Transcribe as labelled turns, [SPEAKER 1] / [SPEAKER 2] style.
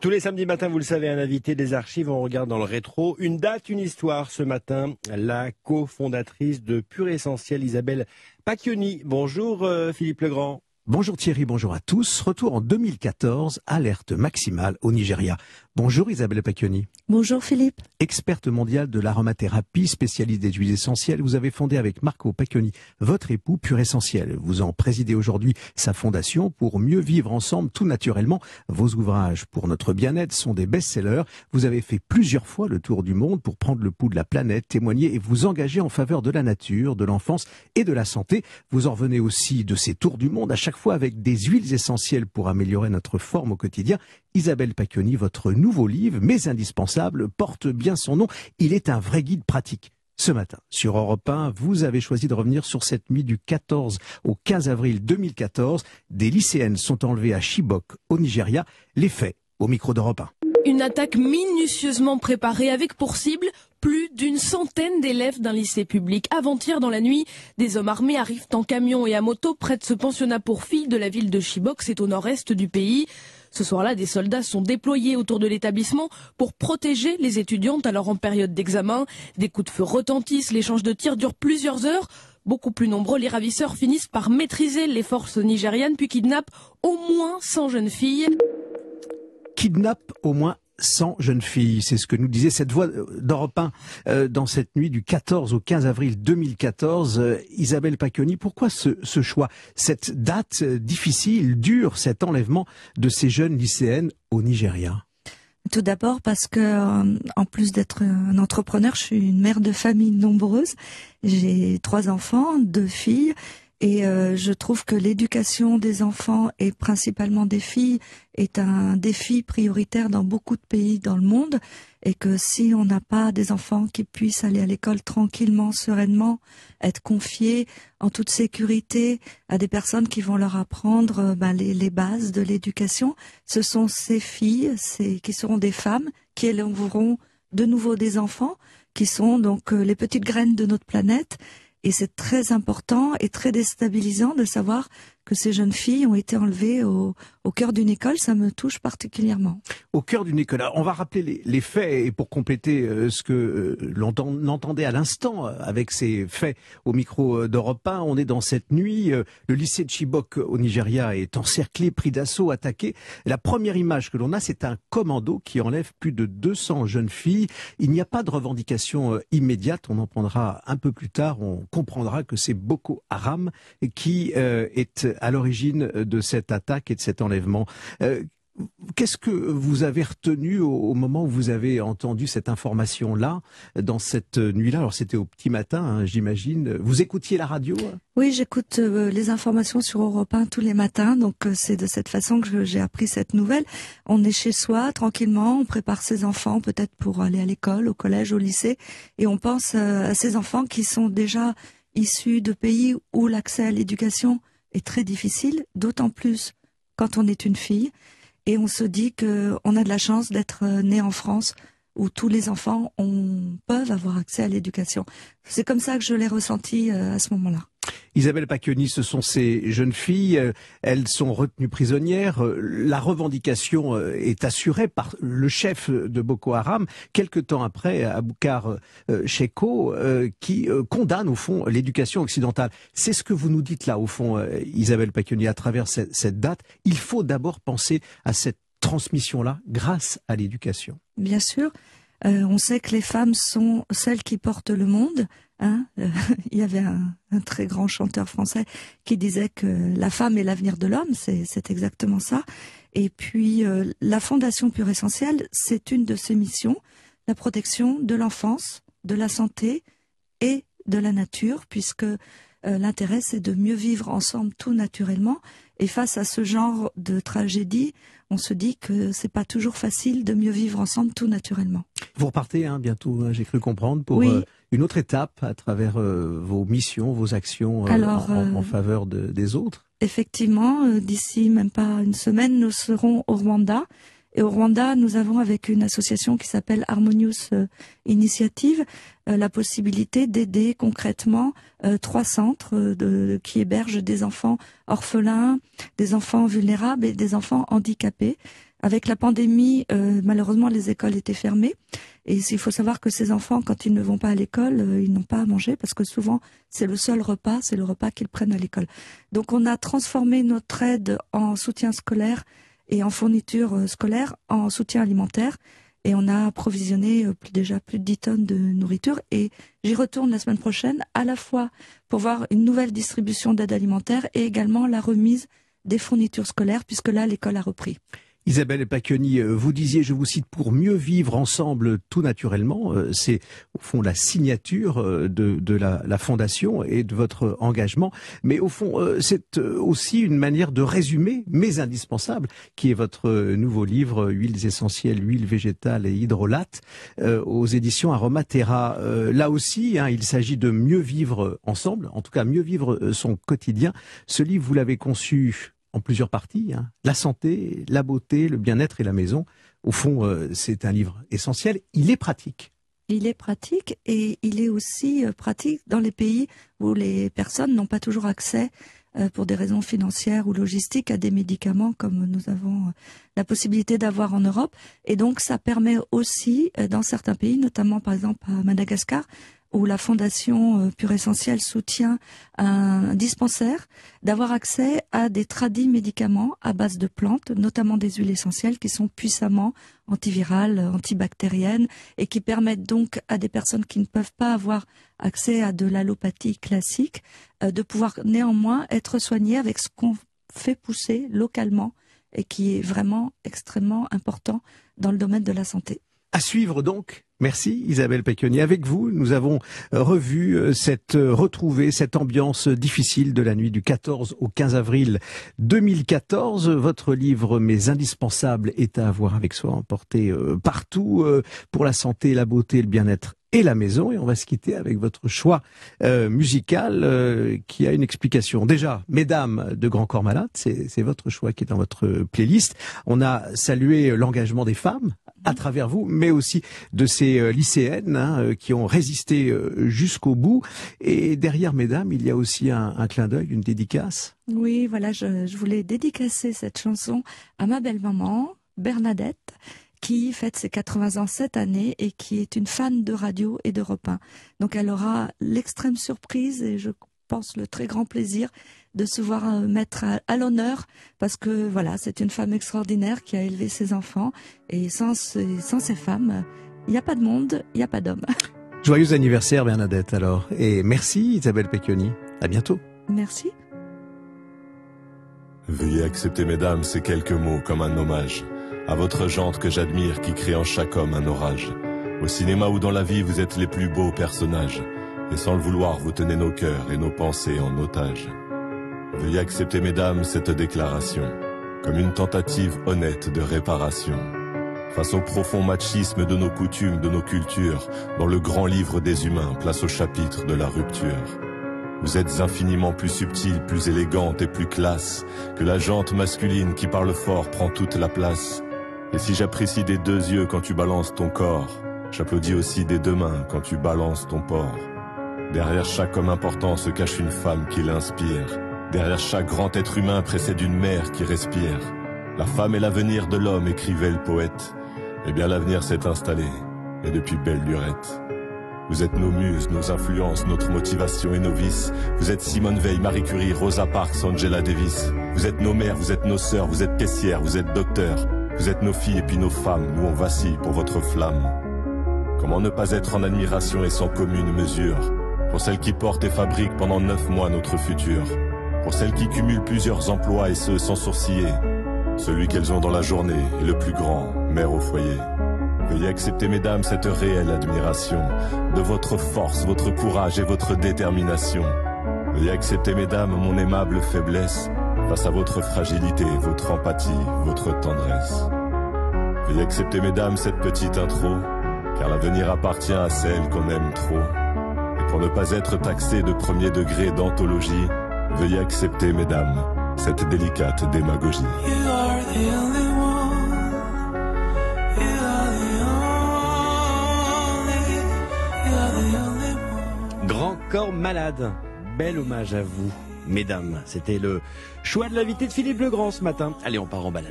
[SPEAKER 1] Tous les samedis matins, vous le savez, un invité des archives, on regarde dans le rétro. Une date, une histoire ce matin. La cofondatrice de Pure Essentiel, Isabelle Pacchioni. Bonjour euh, Philippe Legrand.
[SPEAKER 2] Bonjour Thierry, bonjour à tous. Retour en 2014, alerte maximale au Nigeria. Bonjour Isabelle Pacchioni.
[SPEAKER 3] Bonjour Philippe.
[SPEAKER 2] Experte mondiale de l'aromathérapie, spécialiste des huiles essentielles, vous avez fondé avec Marco Pacchioni votre époux Pur Essentiel. Vous en présidez aujourd'hui sa fondation pour mieux vivre ensemble tout naturellement. Vos ouvrages pour notre bien-être sont des best-sellers. Vous avez fait plusieurs fois le tour du monde pour prendre le pouls de la planète, témoigner et vous engager en faveur de la nature, de l'enfance et de la santé. Vous en revenez aussi de ces tours du monde à chaque fois avec des huiles essentielles pour améliorer notre forme au quotidien. Isabelle Pacchioni, votre nouveau livre, mais indispensable, porte bien son nom. Il est un vrai guide pratique. Ce matin, sur Europe 1, vous avez choisi de revenir sur cette nuit du 14 au 15 avril 2014. Des lycéennes sont enlevées à Chibok, au Nigeria. Les faits, au micro d'Europe 1.
[SPEAKER 4] Une attaque minutieusement préparée avec pour cible plus d'une centaine d'élèves d'un lycée public. Avant-hier dans la nuit, des hommes armés arrivent en camion et à moto près de ce pensionnat pour filles de la ville de Chibok, c'est au nord-est du pays. Ce soir-là, des soldats sont déployés autour de l'établissement pour protéger les étudiantes alors en période d'examen. Des coups de feu retentissent, l'échange de tirs dure plusieurs heures. Beaucoup plus nombreux, les ravisseurs finissent par maîtriser les forces nigérianes puis kidnappent au moins 100 jeunes filles.
[SPEAKER 2] Kidnappent au moins 100 jeunes filles. C'est ce que nous disait cette voix d'Europe 1 euh, dans cette nuit du 14 au 15 avril 2014. Euh, Isabelle Pacchioni, pourquoi ce, choix? Cette date euh, difficile, dure, cet enlèvement de ces jeunes lycéennes au Nigeria?
[SPEAKER 3] Tout d'abord parce que, en plus d'être un entrepreneur, je suis une mère de famille nombreuse. J'ai trois enfants, deux filles, et euh, je trouve que l'éducation des enfants et principalement des filles est un défi prioritaire dans beaucoup de pays dans le monde. Et que si on n'a pas des enfants qui puissent aller à l'école tranquillement, sereinement, être confiés en toute sécurité à des personnes qui vont leur apprendre euh, ben, les, les, bases de l'éducation, ce sont ces filles ces, qui seront des femmes qui élèveront de nouveau des enfants qui sont donc euh, les petites graines de notre planète et c'est très important et très déstabilisant de savoir que ces jeunes filles ont été enlevées au, au cœur d'une école, ça me touche particulièrement.
[SPEAKER 2] Au cœur d'une école. on va rappeler les, les, faits et pour compléter euh, ce que euh, l'on entendait à l'instant euh, avec ces faits au micro d'Europe 1, on est dans cette nuit. le lycée de Chibok au Nigeria est encerclé, pris d'assaut, attaqué. La première image que l'on a, c'est un commando qui enlève plus de 200 jeunes filles. Il n'y a pas de revendication immédiate. On en prendra un peu plus tard. On comprendra que c'est Boko Haram qui est à l'origine de cette attaque et de cet enlèvement. Euh, qu'est-ce que vous avez retenu au, moment où vous avez entendu cette information-là, dans cette nuit-là? Alors c'était au petit matin, hein, j'imagine. Vous écoutiez la radio
[SPEAKER 3] Oui, j'écoute euh, les informations sur Europe 1 tous les matins, donc euh, c'est de cette façon que j'ai appris cette nouvelle. On est chez soi, tranquillement, on prépare ses enfants peut-être pour aller à l'école, au collège, au lycée, et on pense à ces enfants qui sont déjà issus de pays où l'accès à l'éducation est très difficile, d'autant plus quand on est une fille. Et on se dit qu'on a de la chance d'être né en France où tous les enfants peuvent avoir accès à l'éducation. C'est comme ça que je l'ai ressenti euh, à ce moment-là.
[SPEAKER 2] Isabelle Pacchioni, ce sont ces jeunes filles, euh, elles sont retenues prisonnières. Euh, la revendication euh, est assurée par le chef de Boko Haram, quelque temps après, Aboukar Sheko, qui condamne au fond l'éducation occidentale. C'est ce que vous nous dites là, au fond, Isabelle Pacchioni, à travers cette date. Il faut d'abord penser à cette transmission-là grâce à l'éducation.
[SPEAKER 3] Bien sûr. Euh, on sait que les femmes sont celles qui portent le monde. Hein euh, il y avait un, très grand chanteur français qui disait que la femme est l'avenir de l'homme. C'est exactement ça. Et puis euh, la Fondation Pure Essentielle, c'est une de ses missions, la protection de l'enfance, de la santé et de la nature, puisque l'intérêt c'est de mieux vivre ensemble tout naturellement. Et face à ce genre de tragédie, on se dit que c'est pas toujours facile de mieux vivre ensemble tout naturellement.
[SPEAKER 2] Vous repartez hein, bientôt, hein, j'ai cru comprendre, pour euh, une autre étape à travers euh, vos missions, vos actions euh, en, faveur des autres?
[SPEAKER 3] Effectivement, d'ici même pas une semaine, nous serons au Rwanda. Et au Rwanda, nous avons avec une association qui s'appelle Harmonious Initiative la possibilité d'aider concrètement trois centres de, qui hébergent des enfants orphelins, des enfants vulnérables et des enfants handicapés. Avec la pandémie, euh, malheureusement, les écoles étaient fermées. Et il faut savoir que ces enfants, quand ils ne vont pas à l'école, euh, ils n'ont pas à manger parce que souvent, c'est le seul repas, c'est le repas qu'ils prennent à l'école. Donc, on a transformé notre aide en soutien scolaire et en fourniture euh, scolaire en soutien alimentaire. Et on a approvisionné déjà plus de 10 tonnes de nourriture. Et j'y retourne la semaine prochaine, à la fois pour voir une nouvelle distribution d'aide alimentaire et également la remise des fournitures scolaires, puisque là, l'école a repris.
[SPEAKER 2] Isabelle Pacchioni, euh, vous disiez, je vous cite, pour mieux vivre ensemble tout naturellement, euh, c'est au fond la signature euh, de, la, fondation et de votre engagement, mais au fond c'est aussi une manière de résumer, mais indispensable, qui est votre nouveau livre, Huiles essentielles, huiles végétales et hydrolates, aux éditions Aromatera. là aussi, hein, il s'agit de mieux vivre ensemble, en tout cas mieux vivre son quotidien. Ce livre, vous l'avez conçu en plusieurs parties. Hein. La santé, la beauté, le bien-être et la maison. Au fond, euh, c'est un livre essentiel. Il est pratique.
[SPEAKER 3] Il est pratique et il est aussi euh, pratique dans les pays où les personnes n'ont pas toujours accès euh, pour des raisons financières ou logistiques à des médicaments comme nous avons la possibilité d'avoir en Europe. Et donc ça permet aussi dans certains pays, notamment par exemple à Madagascar, où la Fondation euh, Pure Essentiel soutient un dispensaire, d'avoir accès à des tradis médicaments à base de plantes, notamment des huiles essentielles qui sont puissamment antivirales, antibactériennes et qui permettent donc à des personnes qui ne peuvent pas avoir accès à de l'allopathie classique euh, de pouvoir néanmoins être soignées avec ce qu'on fait pousser localement et qui est vraiment extrêmement important dans le domaine de la santé.
[SPEAKER 2] À suivre donc. Merci Isabelle Pecchioni. Avec vous, nous avons euh, revu euh, cette euh, retrouvée, cette ambiance difficile de la nuit du 14 au 15 avril 2014. Votre livre Mes indispensables est à avoir avec soi, emporté partout pour la santé, la beauté, le bien-être et la maison. Et on va se quitter avec votre choix musical qui a une explication. Déjà, Mesdames de Grand Corps Malade, c'est votre choix qui est dans votre playlist. On a salué l'engagement des femmes à travers vous, mais aussi de ces euh, lycéennes hein, euh, qui ont résisté euh, jusqu'au bout. Et derrière, mesdames, il y a aussi un, clin d'œil, une dédicace.
[SPEAKER 3] Oui, voilà, je, voulais dédicacer cette chanson à ma belle-maman, Bernadette, qui fête ses 80 ans cette année et qui est une fan de radio et de repas. Donc elle aura l'extrême surprise et je pense le très grand plaisir de se voir euh, mettre à, l'honneur parce que voilà, c'est une femme extraordinaire qui a élevé ses enfants et sans, sans ces femmes, il n'y a pas de monde, il n'y a pas d'homme.
[SPEAKER 2] Joyeux anniversaire Bernadette alors et merci Isabelle Pecchioni. À bientôt.
[SPEAKER 3] Merci.
[SPEAKER 5] Veuillez accepter mesdames ces quelques mots comme un hommage à votre jante que j'admire qui crée en chaque homme un orage. Au cinéma ou dans la vie, vous êtes les plus beaux personnages. Et sans le vouloir, vous tenez nos cœurs et nos pensées en otage. Veuillez accepter, mesdames, cette déclaration comme une tentative honnête de réparation. Face au profond machisme de nos coutumes, de nos cultures, dans le grand livre des humains, place au chapitre de la rupture. Vous êtes infiniment plus subtile, plus élégante et plus classe que la jante masculine qui parle fort prend toute la place. Et si j'apprécie des deux yeux quand tu balances ton corps, j'applaudis aussi des deux mains quand tu balances ton porc. Derrière chaque homme important se cache une femme qui l'inspire. Derrière chaque grand être humain précède une mère qui respire. La femme est l'avenir de l'homme, écrivait le poète. Eh bien l'avenir s'est installé, et depuis belle lurette. Vous êtes nos muses, nos influences, notre motivation et nos vices. Vous êtes Simone Veil, Marie Curie, Rosa Parks, Angela Davis. Vous êtes nos mères, vous êtes nos sœurs, vous êtes caissières, vous êtes docteurs. Vous êtes nos filles et puis nos femmes, nous on vacille pour votre flamme. Comment ne pas être en admiration et sans commune mesure? Pour celles qui portent et fabriquent pendant neuf mois notre futur pour celles qui cumulent plusieurs emplois et ce sans sourciller. Celui qu'elles ont dans la journée est le plus grand, mère au foyer. Veuillez accepter, mesdames, cette réelle admiration de votre force, votre courage et votre détermination. Veuillez accepter, mesdames, mon aimable faiblesse face à votre fragilité, votre empathie, votre tendresse. Veuillez accepter, mesdames, cette petite intro, car l'avenir appartient à celle qu'on aime trop. Pour ne pas être taxé de premier degré d'anthologie, Veuillez accepter, mesdames, cette délicate démagogie.
[SPEAKER 1] Grand corps malade. Bel hommage à vous, mesdames. C'était le choix de l'invité de Philippe Legrand ce matin. Allez, on part en balade.